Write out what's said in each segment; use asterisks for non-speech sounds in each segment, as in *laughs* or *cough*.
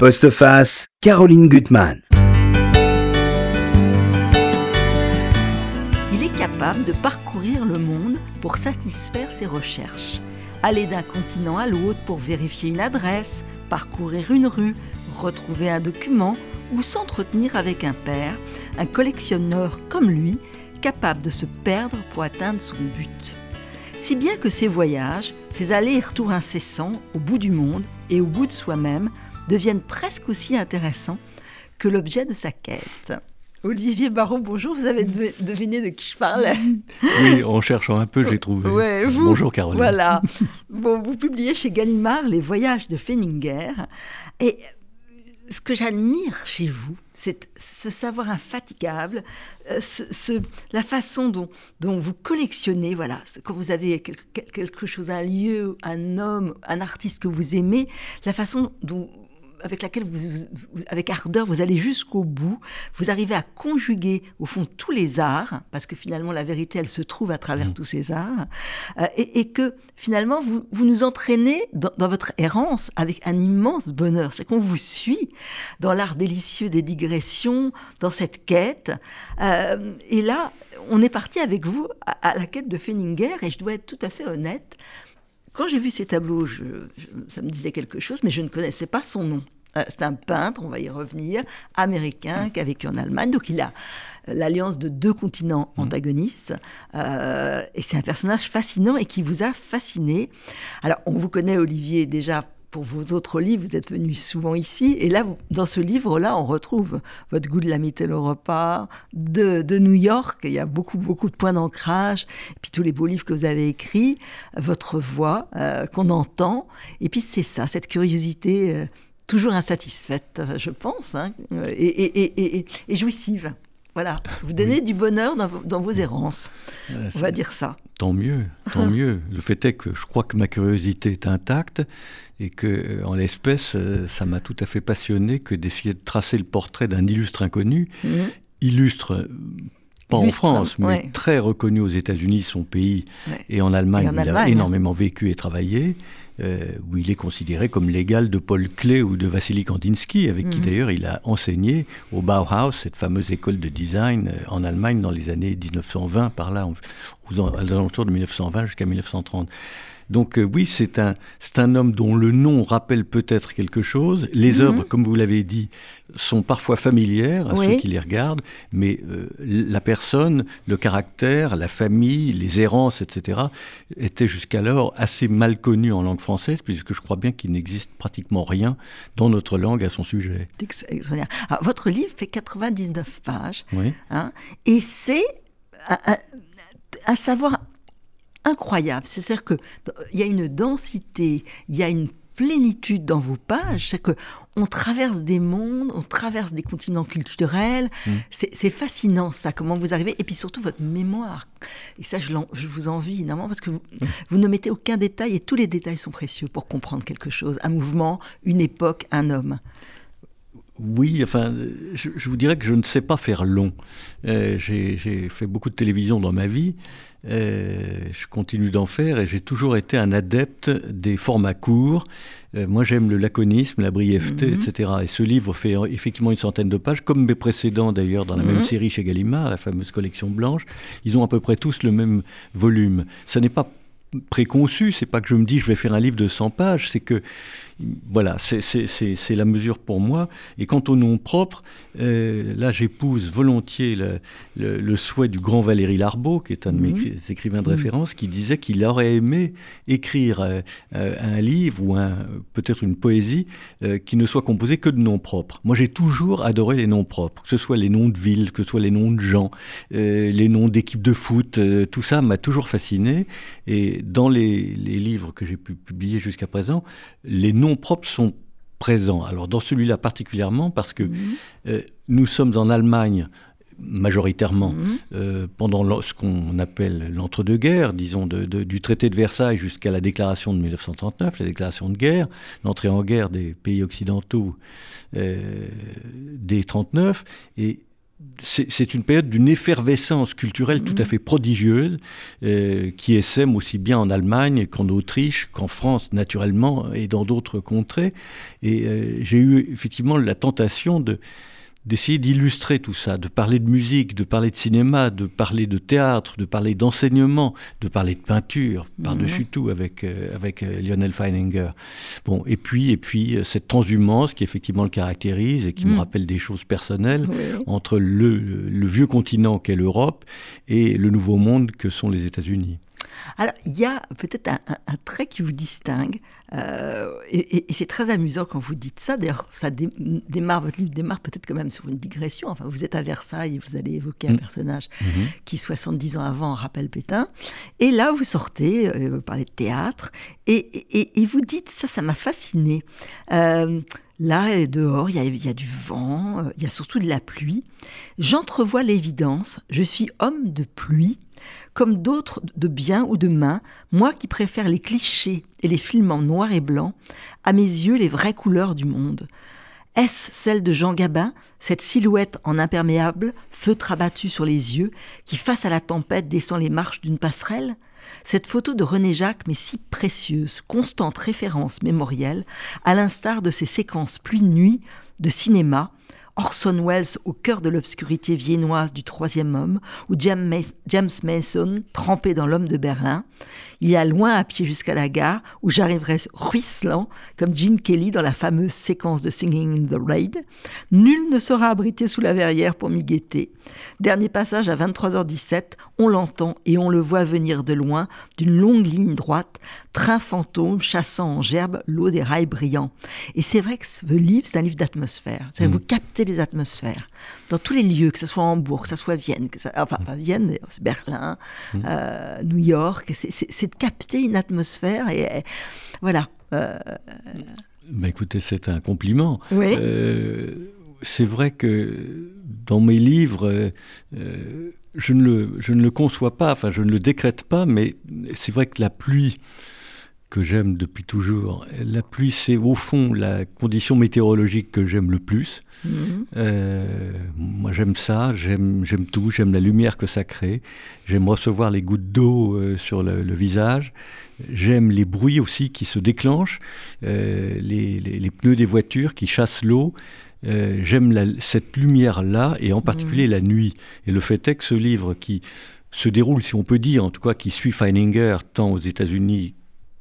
Postface, Caroline Gutmann. Il est capable de parcourir le monde pour satisfaire ses recherches. Aller d'un continent à l'autre pour vérifier une adresse, parcourir une rue, retrouver un document ou s'entretenir avec un père, un collectionneur comme lui, capable de se perdre pour atteindre son but. Si bien que ces voyages, ces allers et retours incessants au bout du monde et au bout de soi-même, deviennent presque aussi intéressants que l'objet de sa quête. Olivier Barraud, bonjour, vous avez deviné de qui je parlais *laughs* Oui, en cherchant un peu, j'ai trouvé. bonjour Caroline. Voilà. *laughs* Bon, vous publiez chez Gallimard Les voyages de Fenninger. Et ce que j'admire chez vous, c'est ce savoir infatigable, euh, ce, la façon dont, dont vous collectionnez, voilà, quand vous avez quelque, quelque chose, un lieu, un homme, un artiste que vous aimez, la façon dont avec laquelle vous, avec ardeur, vous allez jusqu'au bout. Vous arrivez à conjuguer, au fond, tous les arts, parce que finalement, la vérité, elle se trouve à travers mmh. tous ces arts, euh, et, que finalement, vous, vous nous entraînez dans, votre errance avec un immense bonheur. C'est qu'on vous suit dans l'art délicieux des digressions, dans cette quête. Euh, et là, on est parti avec vous à, la quête de Fenninger, et je dois être tout à fait honnête. Quand j'ai vu ces tableaux, ça me disait quelque chose, mais je ne connaissais pas son nom. Euh, c'est un peintre, on va y revenir, américain, qui a vécu en Allemagne. Donc il a l'alliance de deux continents mmh. antagonistes. Euh, et c'est un personnage fascinant et qui vous a fasciné. Alors on vous connaît, Olivier, déjà pour vos autres livres, vous êtes venu souvent ici. Et là, dans ce livre-là, on retrouve votre goût de la Mitteleuropa, de, de New York. Il y a beaucoup, beaucoup de points d'ancrage. Et puis tous les beaux livres que vous avez écrits, votre voix euh, qu'on entend. Et puis c'est ça, cette curiosité euh, toujours insatisfaite, je pense, hein, et, jouissive. Voilà, vous donnez du bonheur dans vos, errances. on va dire ça. Tant mieux, tant *laughs* mieux. Le fait est que je crois que ma curiosité est intacte et que, euh, en l'espèce, euh, ça m'a tout à fait passionné que d'essayer de tracer le portrait d'un illustre inconnu, mmh. illustre euh, pas en France, mais très reconnu aux États-Unis, son pays, et en Allemagne, il a énormément vécu et travaillé, où il est considéré comme l'égal de Paul Klee ou de Vassili Kandinsky, avec qui mmh. d'ailleurs il a enseigné au Bauhaus, cette fameuse école de design en Allemagne dans les années 1920, par là, aux alentours de 1920 jusqu'à 1930. Donc euh, oui, c'est un, c'est un homme dont le nom rappelle peut-être quelque chose. Les mhm. œuvres, comme vous l'avez dit, sont parfois familières à ceux qui les regardent, mais euh, la personne, le caractère, la famille, les errances, etc., étaient jusqu'alors assez mal connus en langue française, puisque je crois bien qu'il n'existe pratiquement rien dans notre langue à son sujet. votre livre fait 99 pages, hein, et c'est à savoir incroyable. C'est-à-dire qu'il y a une densité, il y a une plénitude dans vos pages. C'est que on traverse des mondes, on traverse des continents culturels. Mm. C'est fascinant ça, comment vous arrivez. Et puis surtout votre mémoire. Et ça, je, je vous envie énormément parce que vous, mm. vous, ne mettez aucun détail et tous les détails sont précieux pour comprendre quelque chose. Un mouvement, une époque, un homme. Oui, enfin, je, vous dirais que je ne sais pas faire long. Euh, j'ai fait beaucoup de télévision dans ma vie. Euh, je continue d'en faire et j'ai toujours été un adepte des formats courts. Euh, moi, j'aime le laconisme, la brièveté, mhm. etc. Et ce livre fait effectivement une centaine de pages, comme mes précédents d'ailleurs dans la même mhm. série chez Gallimard, la fameuse collection blanche. Ils ont à peu près tous le même volume. Ça n'est pas préconçu, c'est pas que je me dis je vais faire un livre de 100 pages, c'est que voilà, c'est la mesure pour moi. Et quant au nom propre, euh, là j'épouse volontiers le, souhait du grand Valéry Larbeau, qui est un de mes mhm. écrivains de référence, qui disait qu'il aurait aimé écrire euh, euh, un livre ou peut-être une poésie qui ne soit composée que de noms propres. Moi j'ai toujours adoré les noms propres, que ce soit les noms de villes, que ce soit les noms de gens, les noms d'équipes de foot, tout ça m'a toujours fasciné. Et dans les, les livres que j'ai pu publier jusqu'à présent, les noms propres sont présents. Alors dans celui-là particulièrement parce que mhm. euh, nous sommes en Allemagne majoritairement mhm. euh, pendant ce qu'on appelle l'entre-deux-guerres, disons du traité de Versailles jusqu'à la déclaration de 1939, la déclaration de guerre, l'entrée en guerre des pays occidentaux euh, des 39, et c'est une période d'une effervescence culturelle tout à fait prodigieuse, euh, qui essaime aussi bien en Allemagne qu'en Autriche, qu'en France, naturellement, et dans d'autres contrées. Et euh, j'ai eu effectivement la tentation de d'essayer d'illustrer tout ça, de parler de musique, de parler de cinéma, de parler de théâtre, de parler d'enseignement, de parler de peinture, par-dessus mhm. tout avec, euh, avec euh, Lionel Feininger. Bon, et puis, et puis euh, cette transhumance qui effectivement le caractérise et qui me mhm. rappelle des choses personnelles entre le, le vieux continent qu'est l'Europe et le nouveau monde que sont les États-Unis. Alors, il y a peut-être un, trait qui vous distingue, euh, et, c'est très amusant quand vous dites ça. D'ailleurs, ça démarre, votre livre démarre peut-être quand même sur une digression. Enfin, vous êtes à Versailles et vous allez évoquer un mm. personnage mm-hmm. qui, 70 ans avant, rappelle Pétain. Et là, vous sortez, euh, vous parlez de théâtre, et, vous dites, ça, ça m'a fasciné. Euh, Là, dehors, il y, a, il y, a, du vent, il y a surtout de la pluie. J'entrevois l'évidence, je suis homme de pluie, comme d'autres de bien ou de main, moi qui préfère les clichés et les films en noir et blanc, à mes yeux les vraies couleurs du monde. Est-ce celle de Jean Gabin, cette silhouette en imperméable, feutre abattu sur les yeux, qui face à la tempête descend les marches d'une passerelle? Cette photo de René Jacques m'est si précieuse, constante référence mémorielle, à l'instar de ces séquences pluie-nuit de cinéma Orson Welles au cœur de l'obscurité viennoise du troisième homme, ou James Mason trempé dans l'homme de Berlin. Il y a loin à pied jusqu'à la gare, où j'arriverai ruisselant, comme Gene Kelly dans la fameuse séquence de Singing in the Raid. Nul ne sera abrité sous la verrière pour m'y guetter. Dernier passage à 23h17, on l'entend et on le voit venir de loin, d'une longue ligne droite, train fantôme chassant en gerbe l'eau des rails brillants. Et c'est vrai que ce livre, c'est un livre d'atmosphère. C'est mm. vous captez les atmosphères dans tous les lieux, que ce soit Hambourg, que ce soit Vienne, que ça, enfin pas Vienne, c'est Berlin, mm. euh, New York. C'est de capter une atmosphère et, voilà. Euh, bah, écoutez, c'est un compliment. Euh, c'est vrai que dans mes livres, je ne, le, je ne le conçois pas, enfin je ne le décrète pas, mais c'est vrai que la pluie que j'aime depuis toujours, la pluie c'est au fond la condition météorologique que j'aime le plus. Mhm. Euh, moi j'aime ça, j'aime tout, j'aime la lumière que ça crée, j'aime recevoir les gouttes d'eau euh, sur le, visage, j'aime les bruits aussi qui se déclenchent, euh, les, les, pneus des voitures qui chassent l'eau. J'aime cette lumière-là, et en particulier mm. la nuit. Et le fait est que ce livre qui se déroule, si on peut dire, en tout cas qui suit Feininger tant aux États-Unis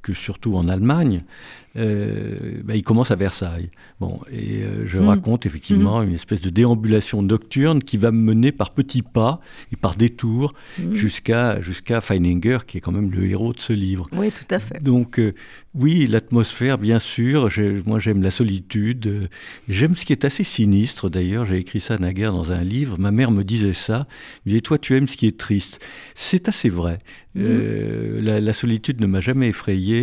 que surtout en Allemagne, euh, bah, il commence à Versailles. Bon, et euh, je hmm. raconte effectivement hmm. une espèce de déambulation nocturne qui va me mener par petits pas et par détours hmm. jusqu'à jusqu'à Feininger, qui est quand même le héros de ce livre. Oui, tout à fait. Donc, euh, oui, l'atmosphère, bien sûr. Moi, j'aime la solitude. J'aime ce qui est assez sinistre, d'ailleurs. J'ai écrit ça naguère dans un livre. Ma mère me disait ça. Elle disait, toi, tu aimes ce qui est triste. C'est assez vrai. la, la, solitude ne m'a jamais effrayé.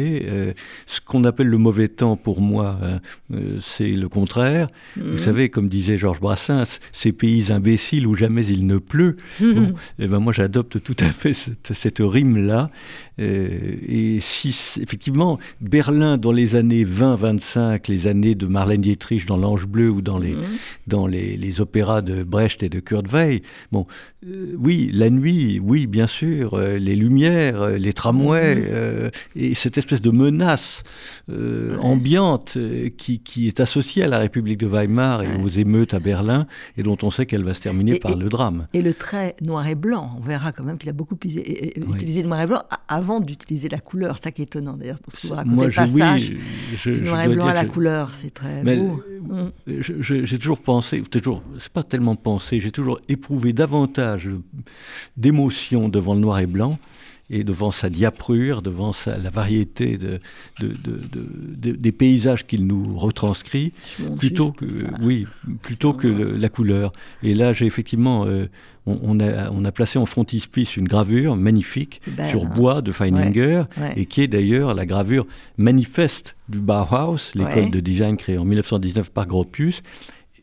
Ce qu'on appelle le mauvais temps pour moi, hein, euh, c'est le contraire. Vous mhm. savez, comme disait Georges Brassens, ces pays imbéciles où jamais il ne pleut. Mhm. et eh ben moi, j'adopte tout à fait cette, rime-là. Euh, et si, effectivement, Berlin, dans les années 20-25, les années de Marlène Dietrich dans L'Ange Bleu ou dans les, mhm. dans les, les, opéras de Brecht et de Kurt Weill, bon, euh, oui, la nuit, oui, bien sûr, les lumières, les tramways, et cette espèce de menace euh, ambiante euh, qui, qui, est associée à la République de Weimar et aux émeutes à Berlin et dont on sait qu'elle va se terminer par le drame. Et le trait noir et blanc, on verra quand même qu'il a beaucoup utilisé le noir et blanc avant d'utiliser la couleur. Ça qui est étonnant d'ailleurs dans ce que vous racontez, Moi, je, passage oui, du noir et blanc à la couleur, c'est très beau. Mm. J'ai toujours pensé, toujours, c'est pas tellement pensé, j'ai toujours éprouvé davantage d'émotion devant le noir et blanc et devant sa diaprure, devant la variété de, des paysages qu'il nous retranscrit, plutôt que, oui, plutôt que la couleur. Et là, j'ai effectivement, euh, on, a, on, a, placé en frontispice une gravure magnifique ben, sur bois de Feininger, et qui est d'ailleurs la gravure manifeste du Bauhaus, l'école de design créée en 1919 par Gropius.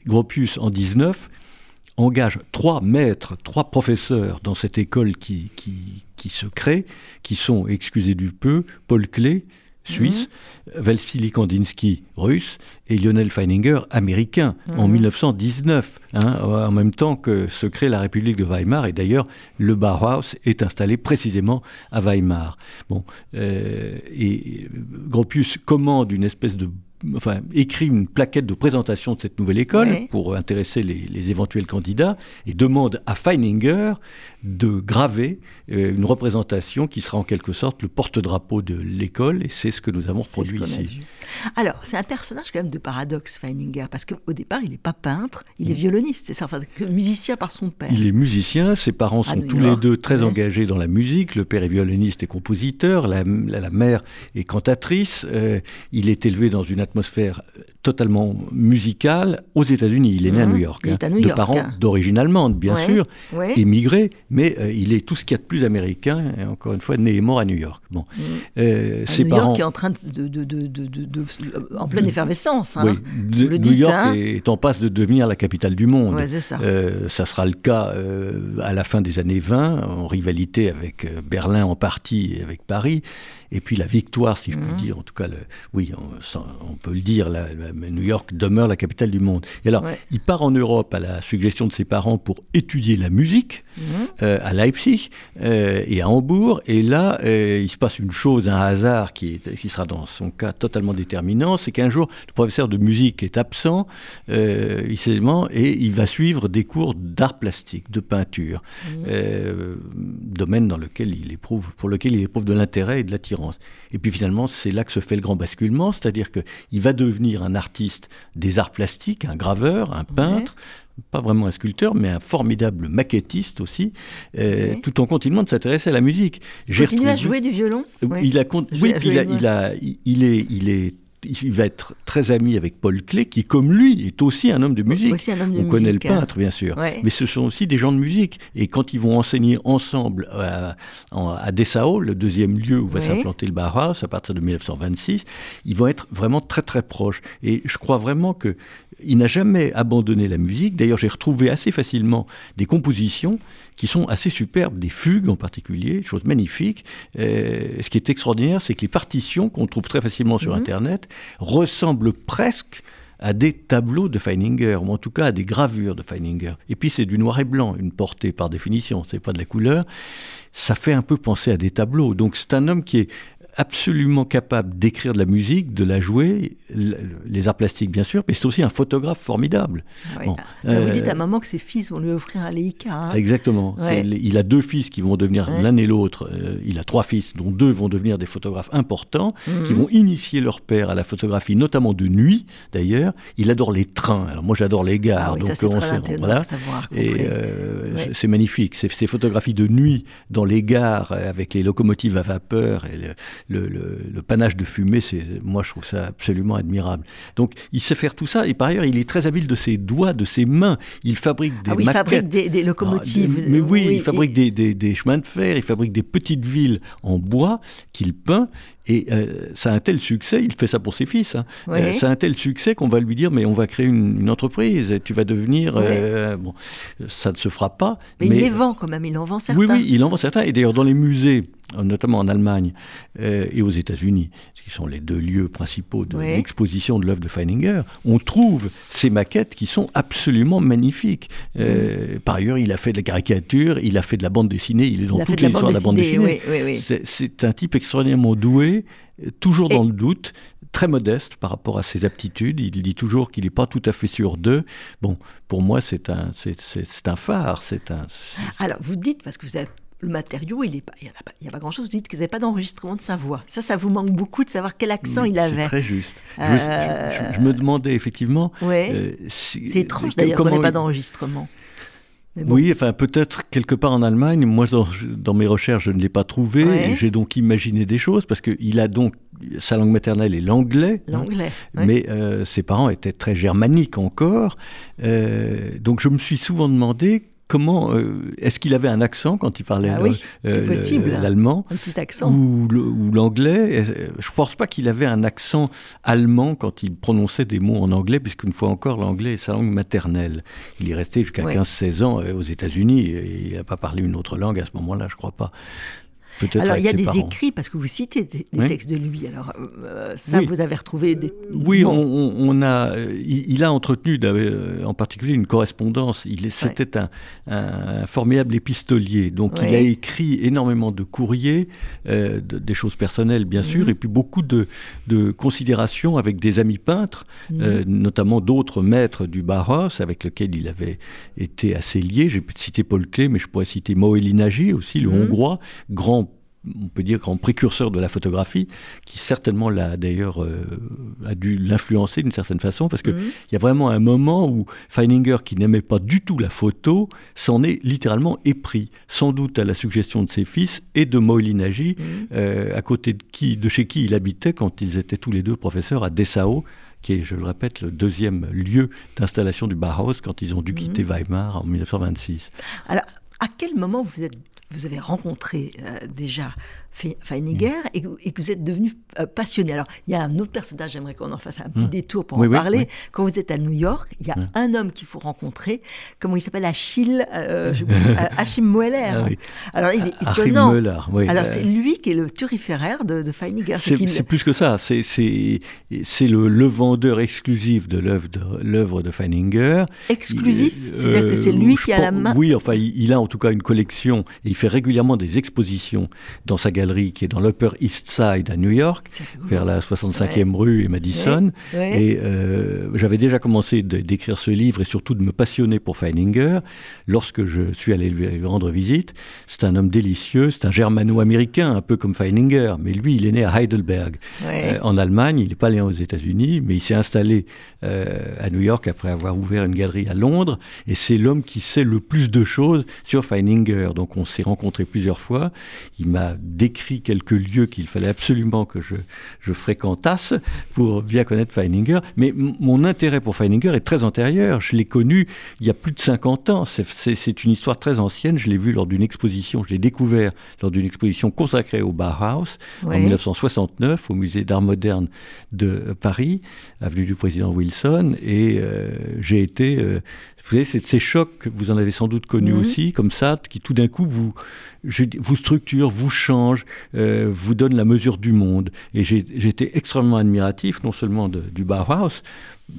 Gropius en 19 engage trois maîtres, trois professeurs dans cette école qui, qui, qui se crée, qui sont, excusez du peu, Paul Klee, suisse, Vassili Kandinsky, russe, et Lionel Feininger, américain, en 1919, hein, en même temps que se crée la République de Weimar. Et d'ailleurs, le Bauhaus est installé précisément à Weimar. Bon, euh, et Gropius commande une espèce de enfin, écrit une plaquette de présentation de cette nouvelle école pour intéresser les, éventuels candidats et demande à Feininger de graver euh, une représentation qui sera en quelque sorte le porte-drapeau de l'école et c'est ce que nous avons produit ici. Alors, c'est un personnage quand même de paradoxe, Feininger, parce qu'au départ, il n'est pas peintre, il est violoniste, c'est ça, enfin, musicien par son père. Il est musicien, ses parents sont tous les deux très engagés dans la musique, le père est violoniste et compositeur, la, mère est cantatrice, euh, il est élevé dans une atmosphère totalement musicale aux États-Unis. Il est né à mmh. New York, hein, de parents hein. d'origine allemande, bien sûr, émigré, mais euh, il est tout ce qu'il y a de plus américain, et encore une fois, né et mort à New York. Bon. Mmh. Euh, ses New parents... York est en train de, de, de, en pleine effervescence. Hein, oui, New York hein. est en passe de devenir la capitale du monde. ça. Euh, ça sera le cas à la fin des années 20, en rivalité avec Berlin en partie et avec Paris. Et puis la victoire, si je peux mhm. dire, en tout cas, le, oui, on, peut le dire, la, New York demeure la capitale du monde. Et alors, il part en Europe à la suggestion de ses parents pour étudier la musique mhm. euh, à Leipzig euh, et à Hambourg. Et là, euh, il se passe une chose, un hasard qui, est, qui sera dans son cas totalement déterminant, c'est qu'un jour, le professeur de musique est absent, et il va suivre des cours d'art plastique, de peinture, mhm. domaine dans lequel il éprouve, pour lequel il éprouve de l'intérêt et de l'attirance. Et puis finalement, c'est là que se fait le grand basculement, c'est-à-dire qu'il va devenir un artiste des arts plastiques, un graveur, un peintre, pas vraiment un sculpteur, mais un formidable maquettiste aussi, euh, tout en continuant de s'intéresser à la musique. Il continue à jouer du violon il a, Oui, il, a, il, est, il est il va être très ami avec Paul Klee, qui, comme lui, est aussi un homme de musique. On connaît le peintre, bien sûr. Mais ce sont aussi des gens de musique. Et quand ils vont enseigner ensemble à, à Dessau, le deuxième lieu où va s'implanter le Bauhaus, à partir de 1926, ils vont être vraiment très très proches. Et je crois vraiment que il n'a jamais abandonné la musique. D'ailleurs, j'ai retrouvé assez facilement des compositions qui sont assez superbes, des fugues en particulier, chose magnifique. Euh, ce qui est extraordinaire, c'est que les partitions qu'on trouve très facilement sur mhm. Internet ressemblent presque à des tableaux de Feininger, ou en tout cas à des gravures de Feininger. Et puis c'est du noir et blanc, une portée par définition, c'est pas de la couleur. Ça fait un peu penser à des tableaux. Donc c'est un homme qui est absolument capable d'écrire de la musique, de la jouer, les arts plastiques bien sûr, mais c'est aussi un photographe formidable. Vous dites à euh, maman que ses fils vont lui offrir un Leica. Hein. Exactement. Il a deux fils qui vont devenir l'un et l'autre. Euh, il a trois fils, dont deux vont devenir des photographes importants, mhm. qui vont initier leur père à la photographie, notamment de nuit d'ailleurs. Il adore les trains. Alors moi j'adore les gares, ah donc ça, on sait, voilà. Savoir, et euh, c'est magnifique. Ces, ces photographies de nuit dans les gares avec les locomotives à vapeur et le, le, panache de fumée, c'est, moi je trouve ça absolument admirable. Donc il sait faire tout ça, et par ailleurs il est très habile de ses doigts, de ses mains. Il fabrique des ah oui, Il fabrique des, locomotives. Ah, mais oui, il fabrique des, des, chemins de fer, il fabrique des petites villes en bois qu'il peint, et euh, ça a un tel succès, il fait ça pour ses fils, hein. euh, ça a un tel succès qu'on va lui dire mais on va créer une, entreprise, tu vas devenir... Euh, bon, ça ne se fera pas. Mais, il les vend quand même, il en vend certains. Oui, oui, il en vend certains. Et d'ailleurs dans les musées, notamment en Allemagne et aux États-Unis, qui sont les deux lieux principaux de l'exposition de l'œuvre de Feininger, on trouve ces maquettes qui sont absolument magnifiques. Par ailleurs, il a fait de la caricature, il a fait de la bande dessinée, il est dans toute l'histoire de la bande dessinée. C'est un type extraordinairement doué toujours dans le doute, très modeste par rapport à ses aptitudes. Il dit toujours qu'il n'est pas tout à fait sûr d'eux. Bon, pour moi, c'est un, c'est, un phare. C'est un. Alors, vous dites parce que vous avez le matériau, il n'y a, a, pas grand-chose. Vous dites qu'ils n'avaient pas d'enregistrement de sa voix. Ça, ça vous manque beaucoup de savoir quel accent il avait. C'est très juste. Je, me demandais effectivement. Euh, c'est étrange d'ailleurs qu'on n'ait pas d'enregistrement. Oui, enfin peut-être quelque part en Allemagne. Moi, dans, mes recherches, je ne l'ai pas trouvé. J'ai donc imaginé des choses parce qu'il a donc sa langue maternelle est l'anglais. Hein. L'anglais. Mais euh, ses parents étaient très germaniques encore. Euh, donc je me suis souvent demandé comment euh, est-ce qu'il avait un accent quand il parlait ah euh, l'allemand un petit accent. ou, l'anglais? Je ne pense pas qu'il avait un accent allemand quand il prononçait des mots en anglais puisqu'une fois encore l'anglais est sa langue maternelle. Il est resté jusqu'à 15-16 ans euh, aux États-Unis et il n'a pas parlé une autre langue à ce moment-là je ne crois pas Alors, il y a des parents. écrits, parce que vous citez des, des Oui. textes de lui. Alors, euh, ça, Oui. vous avez retrouvé des. Oui, Bon. on, a, euh, il, il a entretenu euh, en particulier une correspondance. Il C'était un, un formidable épistolier. Donc il a écrit énormément de courriers, euh, de- des choses personnelles bien sûr, Mhm. et puis beaucoup de, de considérations avec des amis peintres, Mhm. euh, notamment d'autres maîtres du Bauhaus avec lesquels il avait été assez lié. J'ai cité Paul Klee, mais je pourrais citer Moeli Nagy aussi, le Mhm. Hongrois, grand on peut dire grand précurseur de la photographie, qui certainement l'a d'ailleurs euh, a dû l'influencer d'une certaine façon, parce que Mhm. il y a vraiment un moment où Feininger, qui n'aimait pas du tout la photo, s'en est littéralement épris, sans doute à la suggestion de ses fils et de Moïli Nagy, Mhm. euh, à côté de, qui, de chez qui il habitait quand ils étaient tous les deux professeurs à Dessau, qui est, je le répète, le deuxième lieu d'installation du Bauhaus quand ils ont dû quitter Weimar en 1926. Alors, à quel moment vous, êtes, vous avez rencontré euh, déjà Fe- Feininger et, que- et que vous êtes devenu euh, passionné Alors, il y a un autre personnage, j'aimerais qu'on en fasse un petit Mm. détour pour Oui, en oui, parler. oui. Quand vous êtes à New York, il y a Mm. un homme qu'il faut rencontrer. Comment il s'appelle? Achille euh, *laughs* je- euh, Achim Moeller. Ah. Alors, il est Achim étonnant. Oui. Alors, Euh, c'est lui qui est le turiféraire de, de Feininger. ce C'est plus que ça, c'est- le, le vendeur exclusif de l'œuvre de, Feininger. exclusif, c'est-à-dire que c'est lui qui a la main? Oui, enfin, il, il a en tout cas une collection et il fait régulièrement des expositions dans sa galerie qui est dans l'Upper East Side à New York, vers la 65e rue et Madison. Ouais. Et euh, j'avais déjà commencé d'écrire ce livre et surtout de me passionner pour Feininger lorsque je suis allé lui rendre visite. C'est un homme délicieux, c'est un germano-américain, un peu comme Feininger, mais lui, il est né à Heidelberg, euh, en Allemagne. Il n'est pas allé aux États-Unis, mais il s'est installé euh, à New York après avoir ouvert une galerie à Londres. Et c'est l'homme qui sait le plus de choses sur Feininger. Donc on s'est rencontrés plusieurs fois. Il m'a décrit quelques lieux qu'il fallait absolument que je, je fréquentasse pour bien connaître Feininger. Mais mon intérêt pour Feininger est très antérieur. Je l'ai connu il y a plus de 50 ans. C'est- une histoire très ancienne. Je l'ai vu lors d'une exposition, je l'ai découvert lors d'une exposition consacrée au Bauhaus en Ouais. 1969 au musée d'art moderne de Paris, avenue du président Wilson. Et euh, j'ai été, euh, vous savez, c'est ces chocs vous en avez sans doute connus Mhm. aussi, comme ça, qui tout d'un coup vous, vous structurent, vous changent, euh, vous donnent la mesure du monde. Et été extrêmement admiratif, non seulement de- du Bauhaus,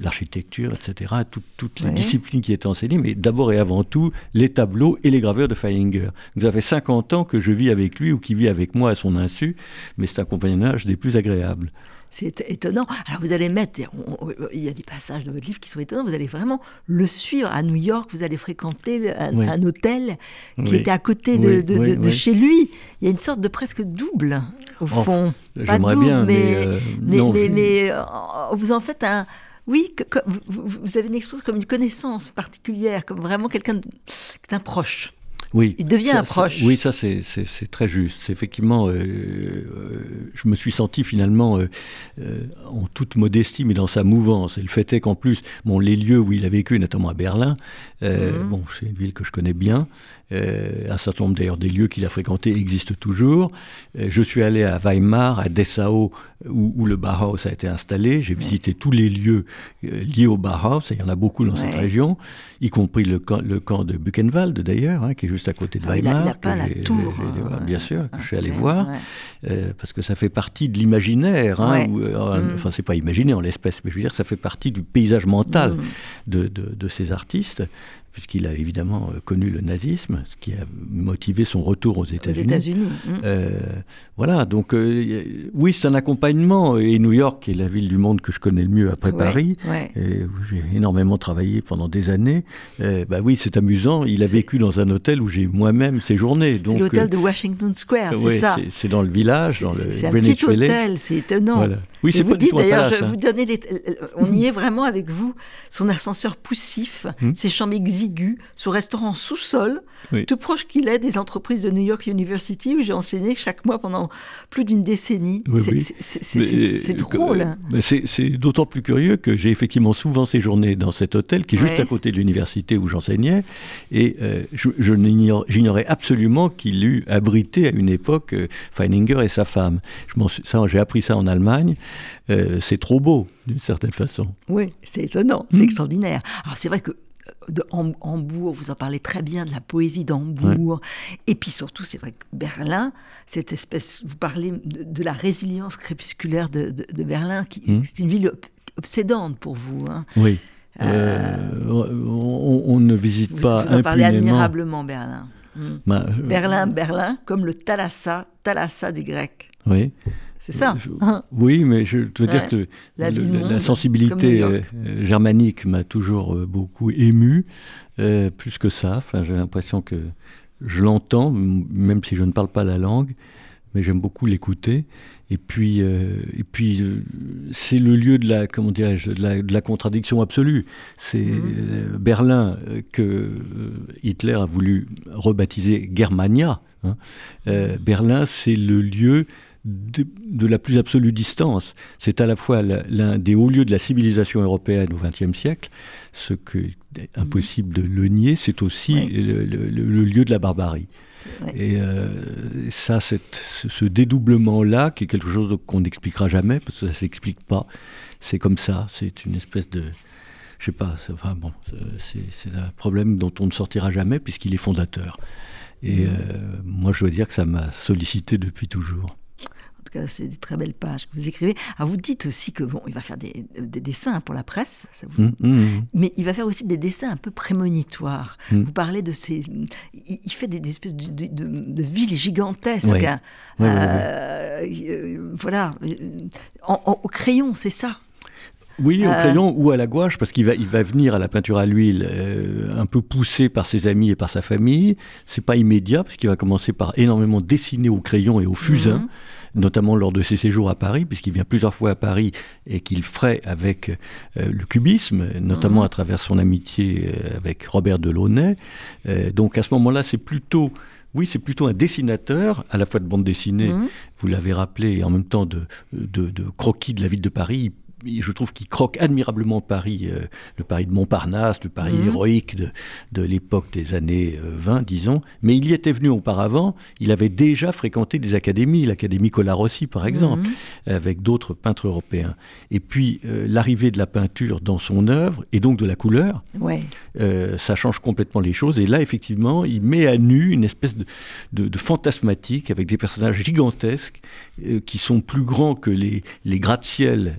l'architecture, etc., tout- toutes les disciplines qui étaient enseignées, mais d'abord et avant tout les tableaux et les graveurs de Feininger. Vous avez 50 ans que je vis avec lui ou qui vit avec moi à son insu, mais c'est un compagnonnage des plus agréables. C'est étonnant. Alors vous allez mettre, on- on- il y a des passages de votre livre qui sont étonnants, vous allez vraiment le suivre. À New York, vous allez fréquenter un, Oui. un hôtel qui Oui. était à côté de, Oui, de- oui, de- de oui. chez lui. Il y a une sorte de presque double, au Oh, fond. Pas J'aimerais double, bien, mais, mais, euh, mais, non, mais- je- mais, euh, vous en faites un... Oui, que- que- vous, avez une expérience comme une connaissance particulière, comme vraiment quelqu'un de- d'un proche. Oui, Il devient ça, un proche. Oui, ça c'est- très juste. C'est Effectivement, euh, euh, je me suis senti finalement euh, euh, en toute modestie, mais dans sa mouvance. Et le fait est qu'en plus, bon, les lieux où il a vécu, notamment à Berlin, Mhm. bon, c'est une ville que je connais bien. Euh, un certain nombre d'ailleurs des lieux qu'il a fréquentés existent toujours. Euh, je suis allé à Weimar, à Dessau, où, où le Bauhaus a été installé. J'ai visité tous les lieux euh, liés au Bauhaus, et il y en a beaucoup dans cette région, y compris le camp, le camp de Buchenwald d'ailleurs, hein, qui est juste à côté de Ah Weimar. pas que la tour, hein, bien sûr, que je suis allé voir, ouais. euh, parce que ça fait partie de l'imaginaire. hein, euh, Mm. Enfin, c'est pas imaginer en l'espèce, mais je veux dire, ça fait partie du paysage mental Mm. de, de- de ces artistes, puisqu'il a évidemment euh, connu le nazisme, ce qui a motivé son retour aux États-Unis. États-Unis. mm. Euh, voilà, donc euh, oui, c'est un accompagnement, et New York est la ville du monde que je connais le mieux après Ouais, Paris, ouais. et où j'ai énormément travaillé pendant des années. Euh, bah oui, c'est amusant, il a vécu dans un hôtel où j'ai moi-même séjourné. C'est l'hôtel de Washington Square, c'est ouais, ça. c'est- dans le village, dans le C'est un Greenwich petit Village. hôtel, c'est étonnant. Voilà. Oui, c'est vous dites d'ailleurs, hein. vous donnais les- on y est vraiment avec vous, son ascenseur poussif, Hmm. ses chambres exiguës, son restaurant sous-sol, Oui. tout proche qu'il est des entreprises de New York University où j'ai enseigné chaque mois pendant plus d'une décennie. Oui, C'est- oui. drôle. c'est d'autant plus curieux que j'ai effectivement souvent séjourné dans cet hôtel qui est juste Ouais. à côté de l'université où j'enseignais. Et euh, je, je j'ignorais absolument qu'il eût abrité à une époque euh, Feininger et sa femme. J'ai appris ça en Allemagne. Euh, c'est trop beau, d'une certaine façon. Oui, c'est étonnant, c'est Hmm. extraordinaire. Alors c'est vrai que de Hambourg, vous en parlez très bien de la poésie d'Hambourg. Et puis surtout, c'est vrai que Berlin, cette espèce, vous parlez de, la résilience crépusculaire de, Berlin, qui hmm. c'est une ville obsédante pour vous. Hein. Oui. Euh, on, ne visite pas vous en parlez admirablement Berlin. Hmm. Bah, Berlin, Berlin, comme le Thalassa, Thalassa des Grecs. Oui. C'est ça. oui, mais je dois dire que la, sensibilité euh, germanique m'a toujours euh, beaucoup ému, euh, plus que ça. Enfin, j'ai l'impression que je l'entends, même si je ne parle pas la langue, mais j'aime beaucoup l'écouter. Et puis, et puis c'est le lieu de la, comment dirais-je, de la, contradiction absolue. C'est mhm. Berlin que Hitler a voulu rebaptiser Germania. Hein. Berlin, c'est le lieu de, la plus absolue distance. C'est à la fois l'un des hauts lieux de la civilisation européenne au XXe siècle, ce que est impossible de le nier, c'est aussi le, lieu de la barbarie. Et euh, ça, ce dédoublement-là, qui est quelque chose qu'on n'expliquera jamais, parce que ça ne s'explique pas, c'est comme ça, c'est une espèce de... Je sais pas, enfin bon, c'est un problème dont on ne sortira jamais puisqu'il est fondateur. Et mmh. euh, moi, je dois dire que ça m'a sollicité depuis toujours c'est des très belles pages que vous écrivez. Alors vous dites aussi que bon, il va faire des, dessins pour la presse, mmh, mmh, mmh. mais il va faire aussi des dessins un peu prémonitoires. Vous parlez de ces, il, fait des, espèces de, villes gigantesques. Euh, euh, voilà, au crayon, c'est ça? Oui, au euh. crayon ou à la gouache, parce qu'il va, il va venir à la peinture à l'huile un peu poussé par ses amis et par sa famille. C'est pas immédiat, parce qu'il va commencer par énormément dessiner au crayon et au fusain notamment lors de ses séjours à Paris, puisqu'il vient plusieurs fois à Paris et qu'il ferait avec euh, le cubisme, notamment mhm. à travers son amitié euh, avec Robert Delaunay. Euh, donc à ce moment-là, c'est plutôt oui, c'est plutôt un dessinateur, à la fois de bande dessinée, mhm. vous l'avez rappelé, et en même temps de, de, de, croquis de la ville de Paris je trouve qu'il croque admirablement Paris, euh, le Paris de Montparnasse, le Paris mhm. héroïque de, de l'époque des années 20, euh, disons. Mais il y était venu auparavant, il avait déjà fréquenté des académies, l'Académie Colarossi par exemple, mhm. avec d'autres peintres européens. Et puis euh, l'arrivée de la peinture dans son œuvre, et donc de la couleur, ça change complètement les choses. Et là, effectivement, il met à nu une espèce de, de, de fantasmatique avec des personnages gigantesques qui sont plus grands que les, les gratte-ciel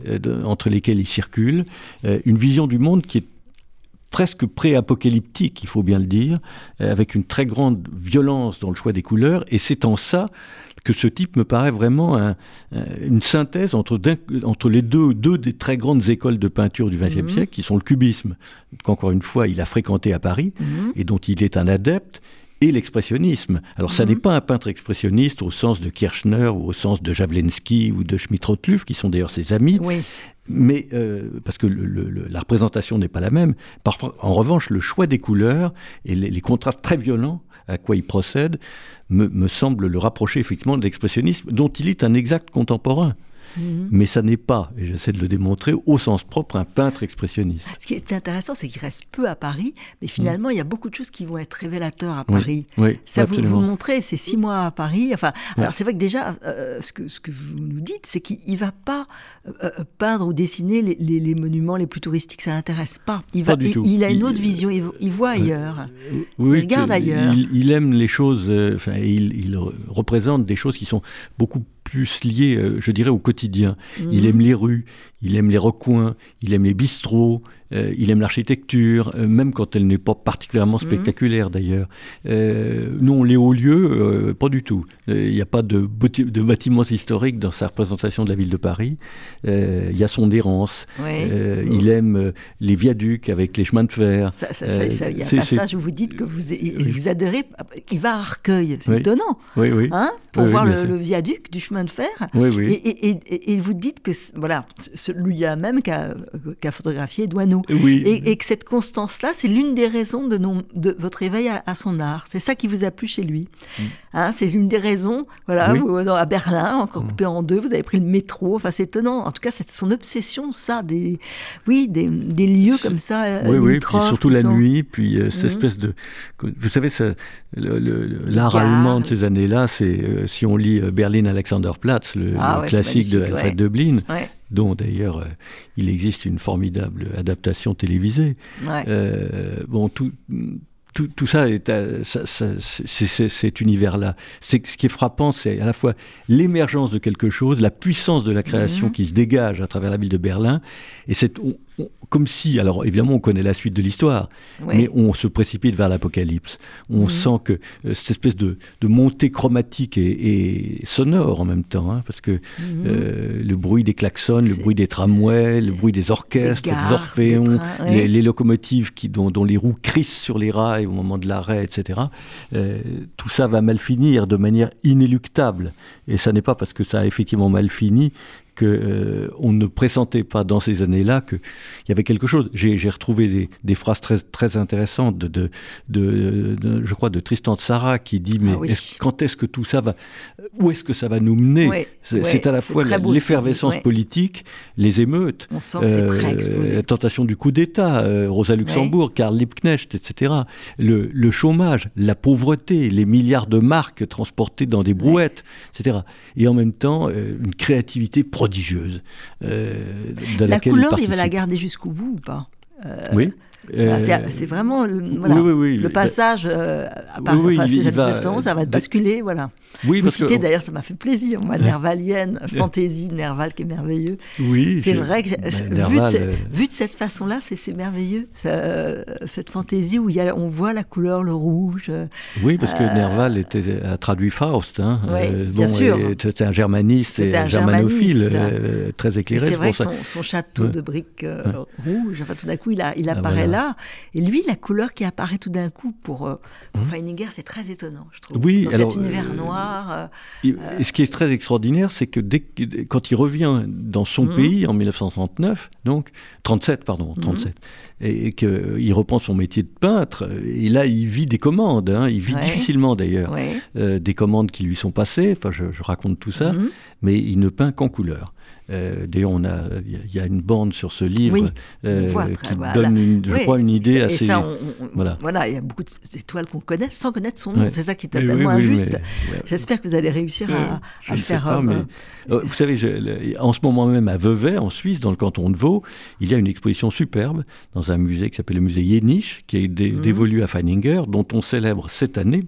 entre lesquels il circule, euh, une vision du monde qui est presque pré-apocalyptique, il faut bien le dire, euh, avec une très grande violence dans le choix des couleurs, et c'est en ça que ce type me paraît vraiment une synthèse entre, entre les deux, deux des très grandes écoles de peinture du XXe mhm. siècle, qui sont le cubisme, qu'encore une fois il a fréquenté à Paris, mhm. et dont il est un adepte, et l'expressionnisme. Alors, ça n'est mhm. pas un peintre expressionniste au sens de Kirchner ou au sens de Javlensky ou de Schmidt-Rottluff, qui sont d'ailleurs ses amis, mais euh, parce que la représentation n'est pas la même. En revanche, le choix des couleurs et les, contrastes très violents à quoi il procède me, me semble le rapprocher effectivement de l'expressionnisme, dont il est un exact contemporain. Mhm. Mais ça n'est pas, et j'essaie de le démontrer, au sens propre, un peintre expressionniste. Ce qui est intéressant, c'est qu'il reste peu à Paris, mais finalement, il y a beaucoup de choses qui vont être révélateurs à Paris. Oui, ça vous, vous montrez, c'est six mois à Paris. Enfin, alors c'est vrai que déjà, euh, ce, que, ce que vous nous dites, c'est qu'il ne va pas euh, euh, peindre ou dessiner les, monuments les plus touristiques, ça n'intéresse pas. Il, va, il, a une autre vision, il, voit ailleurs. il regarde ailleurs. Il, aime les choses, enfin, il, représente des choses qui sont beaucoup plus lié, euh, je dirais, au quotidien. Il mhm. aime les rues, il aime les recoins, il aime les bistrots, euh, il aime l'architecture, euh, même quand elle n'est pas particulièrement mhm. spectaculaire d'ailleurs. Euh, non, les hauts lieux, pas du tout. Il n'y a pas de, de, bâtiments historiques dans sa représentation de la ville de Paris. Il y a son errance. il aime les viaducs avec les chemins de fer. Il y a un passage où vous dites que vous, vous adorez. Il va à Arcueil, c'est étonnant. Oui, oui. Hein, pour voir le, viaduc du chemin de fer. Oui, oui. Et, et, vous dites que voilà, celui-là même qu'a photographié Douaneau. Oui. Et, que cette constance-là, c'est l'une des raisons de, de votre éveil à, son art. C'est ça qui vous a plu chez lui. Mm. Hein, c'est une des raisons. Voilà, à Berlin, encore mm. coupé en deux, vous avez pris le métro. Enfin, c'est étonnant. En tout cas, c'est son obsession, ça, des, oui, des, des lieux comme ça. Euh, oui, oui, puis surtout la nuit, puis euh, cette mm. espèce de. Vous savez, l'art allemand de ces années-là, c'est euh, si on lit Berlin Alexanderplatz, le, ah classique de Alfred Döblin dont d'ailleurs euh, il existe une formidable adaptation télévisée. bon, tout, tout, ça est cet univers-là. Ce qui est frappant, c'est à la fois l'émergence de quelque chose, la puissance de la création mhm. qui se dégage à travers la ville de Berlin, et cette, comme si, alors évidemment on connaît la suite de l'histoire, mais on se précipite vers l'apocalypse. On mhm. sent que euh, cette espèce de, montée chromatique et, sonore en même temps, hein, parce que mhm. euh, le bruit des klaxons, le bruit des tramways, le bruit des orchestres, des, orphéons, les, locomotives qui, dont, les roues crissent sur les rails au moment de l'arrêt, etc. Euh, tout ça va mal finir de manière inéluctable. Et ça n'est pas parce que ça a effectivement mal fini qu'on euh, ne pressentait pas dans ces années-là qu'il y avait quelque chose. J'ai retrouvé des, phrases très, très intéressantes de, de, je crois, de Tristan de Sarah qui dit ah Mais quand est-ce que tout ça va. Où est-ce que ça va nous mener C'est à la fois l'effervescence politique, les émeutes, euh, la tentation du coup d'État, euh, Rosa Luxembourg, Karl Liebknecht, etc. Le, le, chômage, la pauvreté, les milliards de marques transportées dans des brouettes, etc. Et en même temps, une créativité prodigieuse. Euh, de la couleur, il, va la garder jusqu'au bout ou pas? Euh, Oui. Euh, c'est vraiment le, le passage euh, à part, enfin, ça va basculer, voilà. Oui, Vous citez d'ailleurs, ça m'a fait plaisir, moi, Nervalienne, *laughs* fantaisie, Nerval qui est merveilleux. Oui, c'est vrai que ben, vu, de, euh, vu, de, cette façon-là, c'est merveilleux, cette fantaisie où il y a, on voit la couleur, le rouge. Oui, parce que Nerval était, a traduit Faust, hein, bien sûr. C'était un germaniste et un germanophile, très éclairé. C'est vrai que son, son, château de briques rouges, enfin tout d'un coup, il, a, il ah, apparaît là et lui, la couleur qui apparaît tout d'un coup pour, euh, pour mmh. c'est très étonnant, je trouve. Oui, Dans alors, cet univers euh, noir. Euh, et, ce qui est très extraordinaire, c'est que dès, quand il revient dans son mmh. pays en 1939, donc 37, pardon, 37, mmh. et, qu'il reprend son métier de peintre, et là, il vit des commandes. Hein, il vit difficilement d'ailleurs des commandes qui lui sont passées. Enfin, je, je raconte tout ça, mais il ne peint qu'en couleur. Euh, D'ailleurs, il y, a une bande sur ce livre euh, qui donne, une, je crois, une idée assez. voilà. voilà, il y a beaucoup d'étoiles qu'on connaît sans connaître son nom. C'est ça qui est tellement injuste. J'espère que vous allez réussir à, à faire. Pas, mais, euh, vous savez, je, en ce moment même à Vevey, en Suisse, dans le canton de Vaud, il y a une exposition superbe dans un musée qui s'appelle le musée Jenisch, qui est mhm. dévolu à Feininger, dont on célèbre cette année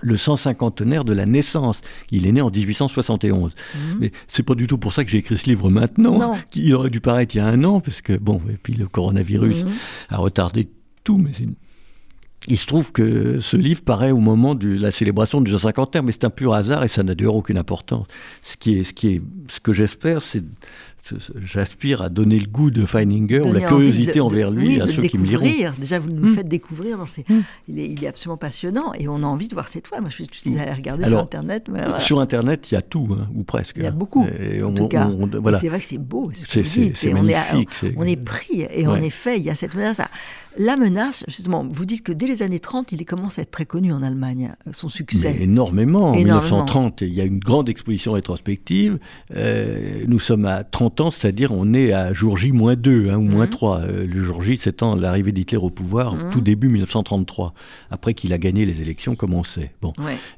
le 150enaire de la naissance. Il est né en 1871. Mais mhm. Mais c'est pas du tout pour ça que j'ai écrit ce livre maintenant. Il aurait dû paraître il y a un an, parce que, bon, et puis le coronavirus mhm. a retardé tout, mais il se trouve que ce livre paraît au moment de la célébration du 150 mais c'est un pur hasard et ça n'a d'ailleurs aucune importance. Ce, qui est, ce, qui est, ce que j'espère, c'est j'aspire à donner le goût de Feininger ou la curiosité envers lui à ceux qui me liront. Déjà, vous nous hmm. faites découvrir. Dans ces... Hmm. il, est, il, est, absolument passionnant et on a envie de voir cette toile. Moi, je suis allé regarder sur Internet. Sur Internet, il y a tout, hein, ou presque. Il y a beaucoup. en tout cas, voilà. c'est vrai que c'est beau. C'est magnifique. On est, on est pris et en effet, il y a cette menace. La menace, justement, vous dites que dès les années 30, il commence à être très connu en Allemagne, son succès. énormément. En 1930, il y a une grande exposition rétrospective. Euh, nous sommes à 30 c'est-à-dire on est à jour J-2 hein, ou moins 3. Mhm. Euh, le jour J, c'est l'arrivée d'Hitler au pouvoir, mhm. tout début 1933, après qu'il a gagné les élections, comme on sait. Bon.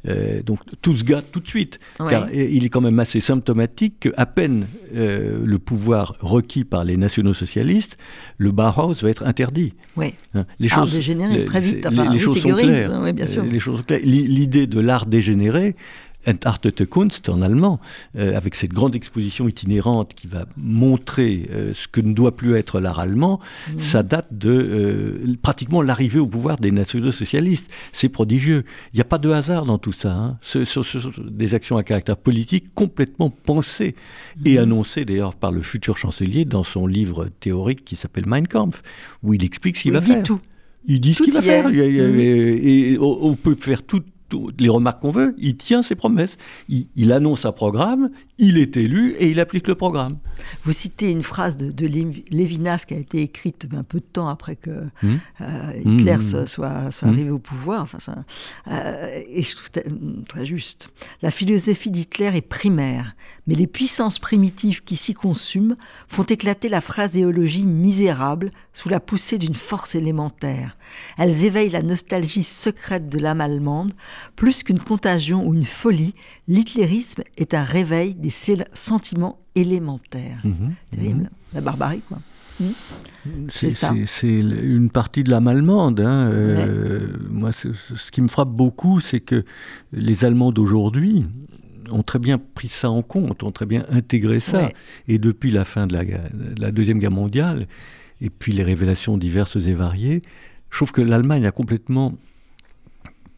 Euh, donc tout se gâte tout de suite, car il est quand même assez symptomatique qu'à peine le pouvoir requis par les nationaux-socialistes, le Bauhaus va être interdit. Oui. Hein, les choses, dégénéré très vite. les, choses sont claires. bien sûr. Les choses L'idée de l'art dégénéré, Entartete Kunst en allemand, euh, avec cette grande exposition itinérante qui va montrer euh, ce que ne doit plus être l'art allemand, mhm. ça date de euh, pratiquement l'arrivée au pouvoir des nationaux-socialistes. C'est prodigieux. Il n'y a pas de hasard dans tout ça. Hein. Ce, sont des actions à caractère politique complètement pensées et mhm. annoncées d'ailleurs par le futur chancelier dans son livre théorique qui s'appelle Mein Kampf, où il explique ce qu'il va faire. Tout. Il dit ce qu'il va faire. Mhm. Et on peut faire tout les remarques qu'on veut, il tient ses promesses. Il, annonce un programme, il est élu et il applique le programme. Vous citez une phrase de, Lévinas qui a été écrite un peu de temps après que hmm. euh, Hitler hmm. soit, hmm. arrivé au pouvoir. Enfin, euh, et je trouve très juste. La philosophie d'Hitler est primaire, mais les puissances primitives qui s'y consument font éclater la phraséologie misérable sous la poussée d'une force élémentaire. Elles éveillent la nostalgie secrète de l'âme allemande. Plus qu'une contagion ou une folie, l'hitlérisme est un réveil des sentiments élémentaires. Mhm, Terrible. mhm. La barbarie, quoi. Hmm C'est une partie de l'âme allemande. hein. Euh, Moi, ce, qui me frappe beaucoup, c'est que les Allemands d'aujourd'hui ont très bien pris ça en compte, ont très bien intégré ça. Ouais. Et depuis la fin de la, guerre- de la Deuxième Guerre mondiale, et puis les révélations diverses et variées, je trouve que l'Allemagne a complètement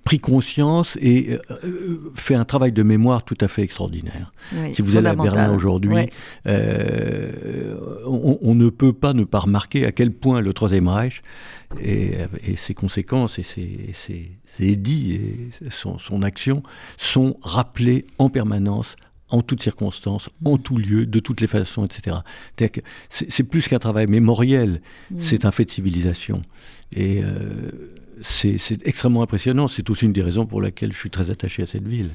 pris conscience et euh, euh, fait un travail de mémoire tout à fait extraordinaire. Oui, Si vous allez à. Berlin aujourd'hui, Ouais. euh, on, on ne peut pas ne pas remarquer à quel point le Troisième Reich et, et ses conséquences et ses, et ses édits et son, son action sont rappelés en permanence en toutes circonstances, en tout lieu, de toutes les façons, etc. C'est plus qu'un travail mémoriel, Mm. c'est un fait de civilisation. Et euh, c'est extrêmement impressionnant. C'est aussi une des raisons pour laquelle je suis très attaché à cette ville.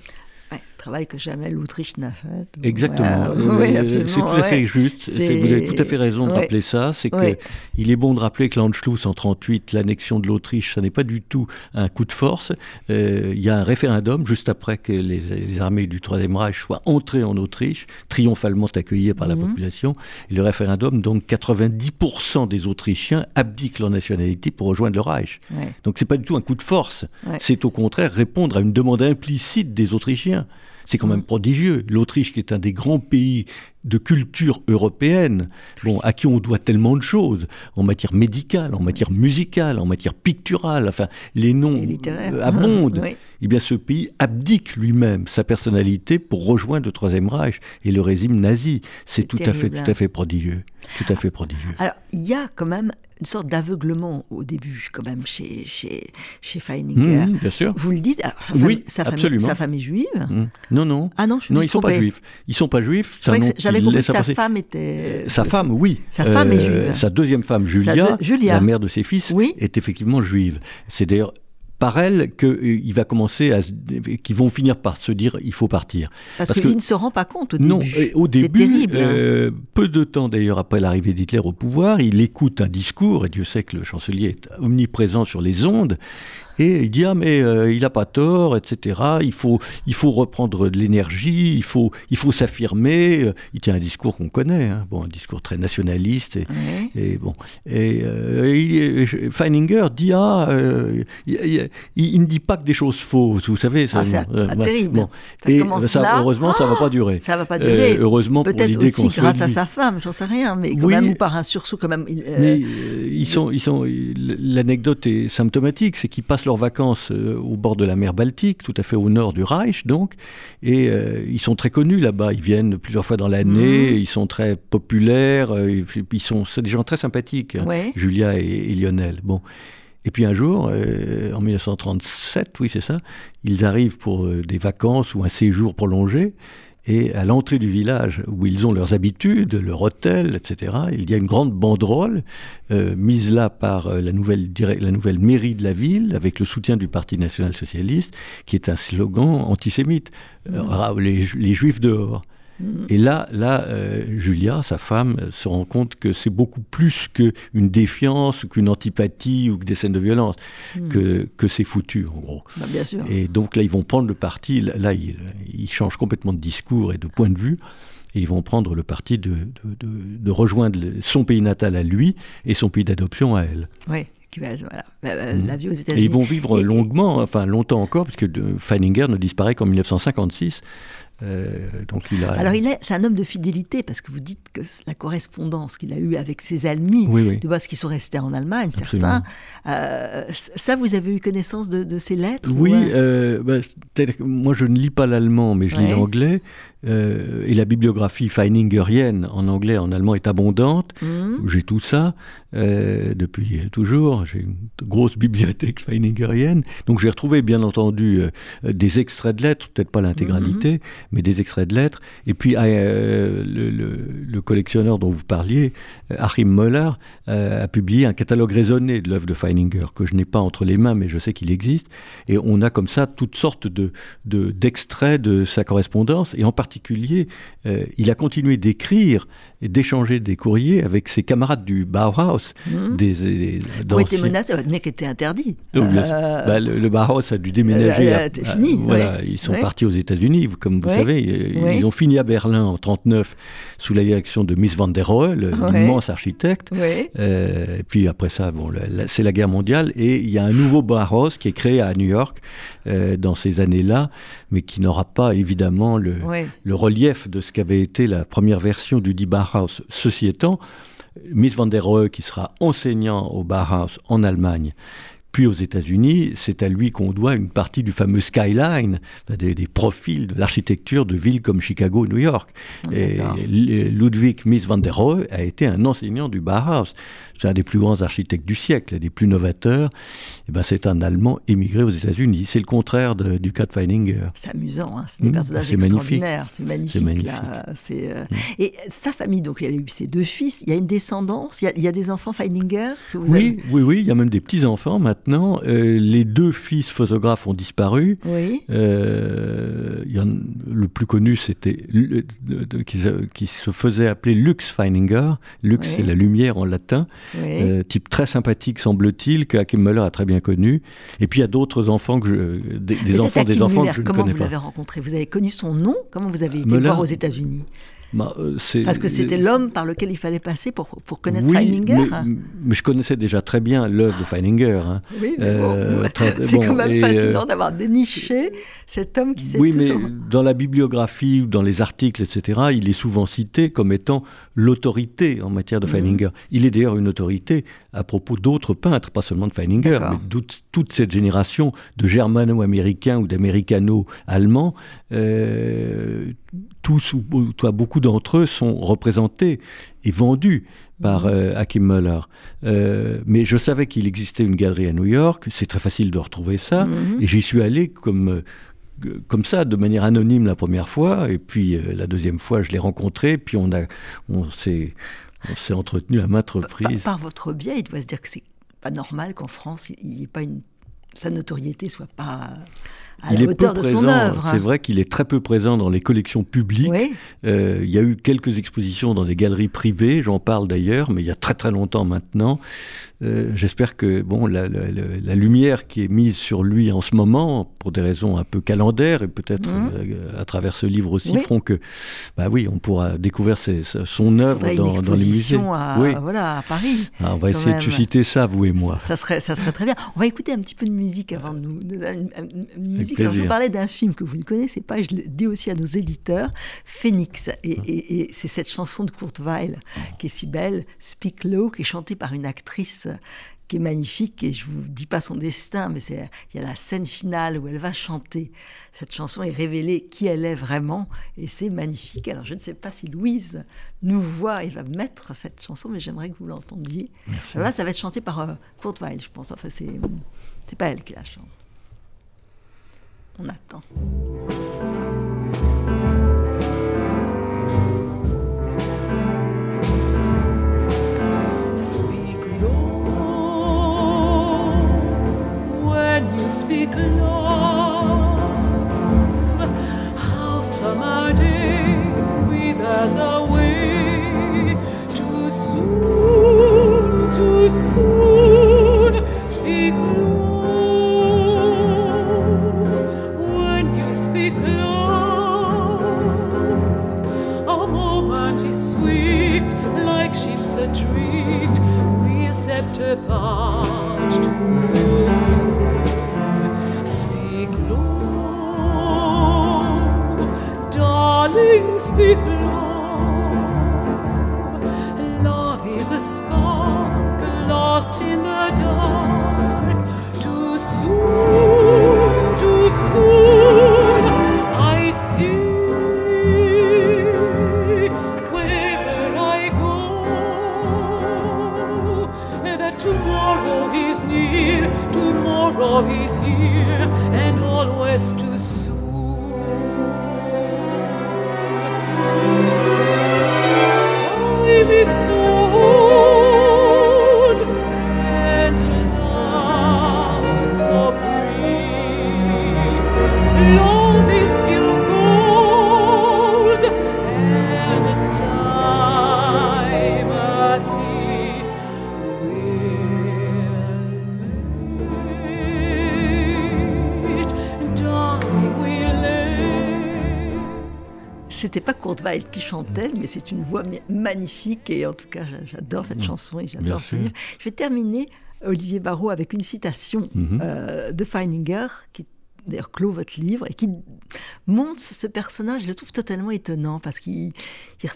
Travail que jamais l'Autriche n'a fait. Exactement. Euh, *laughs* oui, c'est tout à fait ouais. juste. Vous avez tout à fait raison de ouais. rappeler ça. C'est que Ouais. il est bon de rappeler que l'Anschluss en 38, l'annexion de l'Autriche, ça n'est pas du tout un coup de force. Euh, Il y a un référendum juste après que les, les armées du Troisième Reich soient entrées en Autriche, triomphalement accueillies par la Mhm. population. Et le référendum, donc 90% des Autrichiens abdiquent leur nationalité pour rejoindre le Reich. Donc c'est pas du tout un coup de force. C'est au contraire répondre à une demande implicite des Autrichiens. C'est quand même Mm. prodigieux. L'Autriche, qui est un des grands pays de culture européenne, bon, à qui on doit tellement de choses, en matière médicale, en matière musicale, en matière picturale, enfin, les noms euh, abondent. *laughs* Oui. Eh bien, ce pays abdique lui-même sa personnalité pour rejoindre le Troisième Reich et le régime nazi. C'est tout à fait, tout à hein. fait prodigieux. Tout à fait prodigieux. Alors, il y a quand même une sorte d'aveuglement au début, quand même, chez, chez, chez Feininger. Mmh, bien sûr. Vous le dites, alors, sa femme, Oui, sa absolument. sa est juive. Mmh. Non, non. Ah non, je Non, ils sont pas juifs. Ils sont pas juifs. J'avais compris que sa femme était. Sa femme, oui. Sa femme est Euh, juive. Sa deuxième femme, Julia, la mère de ses fils, Oui. est effectivement juive. C'est d'ailleurs par elle qu'il va commencer à, qu'ils vont finir par se dire il faut partir. Parce, parce qu'il ne se rend pas compte au début. Non, au C'est début, terrible. hein. euh, peu de temps d'ailleurs après l'arrivée d'Hitler au pouvoir, il écoute un discours, et Dieu sait que le chancelier est omniprésent sur les ondes, et il dit ah mais euh, il n'a pas tort, etc. Il faut, il faut reprendre de l'énergie, il faut, il faut s'affirmer. Il tient un discours qu'on connaît, hein, bon, un discours très nationaliste. Et, et bon, et euh, Feininger dit ah, euh, il, ne dit pas que des choses fausses, vous savez. Ça, Ah, c'est euh, ah, terrible. bon. Ça et commence ça, là. heureusement, ça va pas durer. Ça va pas Euh, durer. heureusement Peut-être aussi grâce à sa femme, j'en sais rien, mais quand Oui. même, ou par un sursaut, quand même. euh, Mais euh, ils sont, ils sont, l'anecdote est symptomatique, c'est qu'ils passent leurs vacances euh, au bord de la mer Baltique, tout à fait au nord du Reich, donc, et euh, ils sont très connus là-bas. Ils viennent plusieurs fois dans l'année, Mhm. ils sont très populaires, euh, ils sont, des gens très sympathiques, hein. Julia et, et Lionel. Bon. Et puis un jour, euh, en 1937, oui c'est ça, ils arrivent pour des vacances ou un séjour prolongé. Et à l'entrée du village, où ils ont leurs habitudes, leur hôtel, etc., il y a une grande banderole euh, mise là par euh, la, nouvelle la nouvelle mairie de la ville, avec le soutien du Parti national-socialiste, qui est un slogan antisémite. Euh, les, Ju- les Juifs dehors. Et là, là euh, Julia, sa femme, se rend compte que c'est beaucoup plus qu'une défiance, qu'une antipathie, ou que des scènes de violence, Mhm. que, que c'est foutu, en gros. bah, bien sûr. Et donc là, ils vont prendre le parti, là, ils, ils changent complètement de discours et de point de vue, et ils vont prendre le parti de, de, de- de rejoindre son pays natal à lui et son pays d'adoption à elle. Oui, voilà. Euh, Mhm. La vie aux Et États-Unis. ils vont vivre Et- longuement, enfin longtemps encore, puisque Feininger ne disparaît qu'en 1956. Euh, donc il a... Alors, il est, c'est un homme de fidélité, parce que vous dites que la correspondance qu'il a eue avec ses amis, Oui, oui. de base qui sont restés en Allemagne, Absolument. certains, euh, ça, vous avez eu connaissance de, de ces lettres Oui, ou, euh, bah, moi je ne lis pas l'allemand, mais je lis l'anglais. et la bibliographie feiningerienne en anglais en allemand est abondante. hmm, J'ai tout ça depuis toujours. J'ai une grosse bibliothèque feiningerienne. Donc j'ai retrouvé, bien entendu, des extraits de lettres, peut-être pas l'intégralité, mais des extraits de lettres. Et puis euh, le, le- le collectionneur dont vous parliez, euh, Achim Möller, euh, a publié un catalogue raisonné de l'œuvre de Feininger, que je n'ai pas entre les mains, mais je sais qu'il existe. Et on a comme ça toutes sortes de, de- d'extraits de sa correspondance. Et en particulier, euh, il a continué d'écrire et d'échanger des courriers avec ses camarades du Bauhaus. Mhm. Des, des, Vous été d'anciens- menacé, votre mec était interdit. Sûr. Euh, Bah, le, le Bauhaus a dû déménager. euh, à- c'est à- fini, voilà, ouais. ils sont Ouais. partis aux États-Unis, comme vous Ouais. savez. euh. Ils ont fini à Berlin en 39 sous la direction de Miss van der Rohe, l'immense architecte. Euh, et puis après ça, bon, c'est la guerre mondiale et il y a un nouveau Bauhaus qui est créé à New York euh, dans ces années-là, mais qui n'aura pas évidemment le, relief de ce qu'avait été la première version du dit Bauhaus. Ceci étant, Miss van der Rohe, qui sera enseignant au Bauhaus en Allemagne, puis aux États-Unis, c'est à lui qu'on doit une partie du fameux skyline, des, des profils de l'architecture de villes comme Chicago, New York. Et. L- Ludwig Mies van der Rohe a été un enseignant du Bauhaus. C'est un des plus grands architectes du siècle, un des plus novateurs. Et ben, c'est un Allemand émigré aux États-Unis. C'est le contraire de- du cas de Feininger. C'est amusant, hein, c'est des Mmh, personnages extraordinaires, c'est magnifique. Là, euh, Et sa famille, donc elle a eu ses deux fils, il y a une descendance, il y a, il y a des enfants Feininger que vous Oui, oui, oui, il y a même des petits-enfants maintenant. Euh, les deux fils photographes ont disparu. Oui. Euh, il y en- le plus connu, c'était qui, se- qui se faisait appeler Lux Feininger. Lux, Oui. c'est la lumière en latin. Oui. Euh, type très sympathique, semble-t-il, que Hakim Müller a très bien connu. Et puis il y a d'autres enfants que je, des, des enfants, des Hakim enfants Müller, que je ne comment connais vous pas. l'avez rencontré? Vous avez connu son nom? Comment vous avez été Müller. voir aux États-Unis? Bah, euh, Parce que c'était l'homme par lequel il fallait passer pour, pour connaître oui, Feininger. mais, mais je connaissais déjà très bien l'œuvre de Feininger. hein. Oui, mais Euh, bon, *laughs* c'est bon, quand même et, fascinant euh, d'avoir déniché cet homme qui sait Oui, tout mais dans la bibliographie ou dans les articles, etc., il est souvent cité comme étant l'autorité en matière de Mhm. Feininger. Il est d'ailleurs une autorité à propos d'autres peintres, pas seulement de Feininger, mais toute, toute cette génération de germano-américains ou d'américano-allemands. euh, tous ou ou toi, beaucoup d'entre eux sont représentés et vendus par Mhm. euh, Hakim Müller. Euh, mais je savais qu'il existait une galerie à New York, c'est très facile de retrouver ça, Mhm. et j'y suis allé comme, euh, comme ça, de manière anonyme la première fois, et puis euh, la deuxième fois, je l'ai rencontré, puis on, a, on s'est on s'est entretenu à maintes par, reprises. par votre biais, il doit se dire que c'est pas normal qu'en France, il n'y ait pas une sa notoriété soit pas à il la est peu son présent, œuvre. c'est vrai qu'il est très peu présent dans les collections publiques. Oui, Euh, il y a eu quelques expositions dans des galeries privées, j'en parle d'ailleurs, mais il y a très très longtemps maintenant. Euh, J'espère que bon, la, la- la- la lumière qui est mise sur lui en ce moment, pour des raisons un peu calendaires et peut-être Mhm. euh, à travers ce livre aussi, Oui. feront que, bah oui, on pourra découvrir ses- son œuvre dans, dans les musées. à, Oui. voilà, à Paris. Ah, on va essayer même. de susciter ça, vous et moi. Ça, ça serait, ça serait très bien. On va écouter un petit peu de musique avant de nous. de- musique. Alors, je vous parlais d'un film que vous ne connaissez pas, je le dis aussi à nos éditeurs, Phoenix. Et, et- et c'est cette chanson de Kurt Weill qui est si belle, Speak Low, qui est chantée par une actrice qui est magnifique. Et je vous dis pas son destin, mais c'est il y a la scène finale où elle va chanter cette chanson et révéler qui elle est vraiment. Et c'est magnifique. Alors je ne sais pas si Louise nous voit et va mettre cette chanson, mais j'aimerais que vous l'entendiez. Là, ça va être chanté par euh, Kurt Weill, je pense. Enfin, c'est c'est pas elle qui la chante. On attend. Speak low when you speak love. How summer day withers away too soon, too soon. 翅膀。C'est une voix magnifique et en tout cas j'adore cette Mm. chanson et j'adore ce livre. Je vais terminer, Olivier Barrault, avec une citation Mhm. euh, de Feininger qui d'ailleurs clôt votre livre et qui montre ce personnage, je le trouve totalement étonnant parce qu'il il,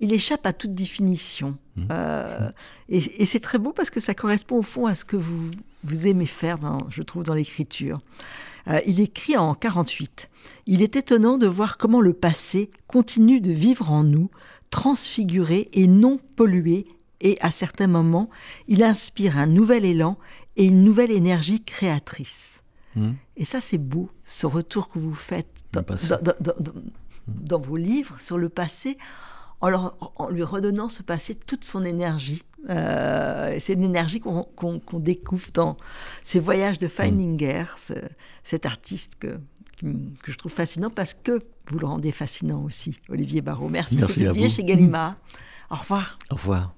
il échappe à toute définition. Mhm. Euh, et et c'est très beau parce que ça correspond au fond à ce que vous, vous aimez faire, dans, je trouve, dans l'écriture. Euh, il écrit en 48. Il est étonnant de voir comment le passé continue de vivre en nous, transfiguré et non pollué, et à certains moments, il inspire un nouvel élan et une nouvelle énergie créatrice. Mhm. Et ça, c'est beau, ce retour que vous faites dans, Le passé. dans- dans- dans- dans- dans vos livres sur le passé, en, leur- en lui redonnant ce passé toute son énergie. Euh, c'est une énergie qu'on découvre dans ces voyages de Feininger, ce- cet artiste que, que je trouve fascinant parce que vous le rendez fascinant aussi, Olivier Barrault. Merci, Merci c'est publié chez Gallimard. Au revoir. Au revoir.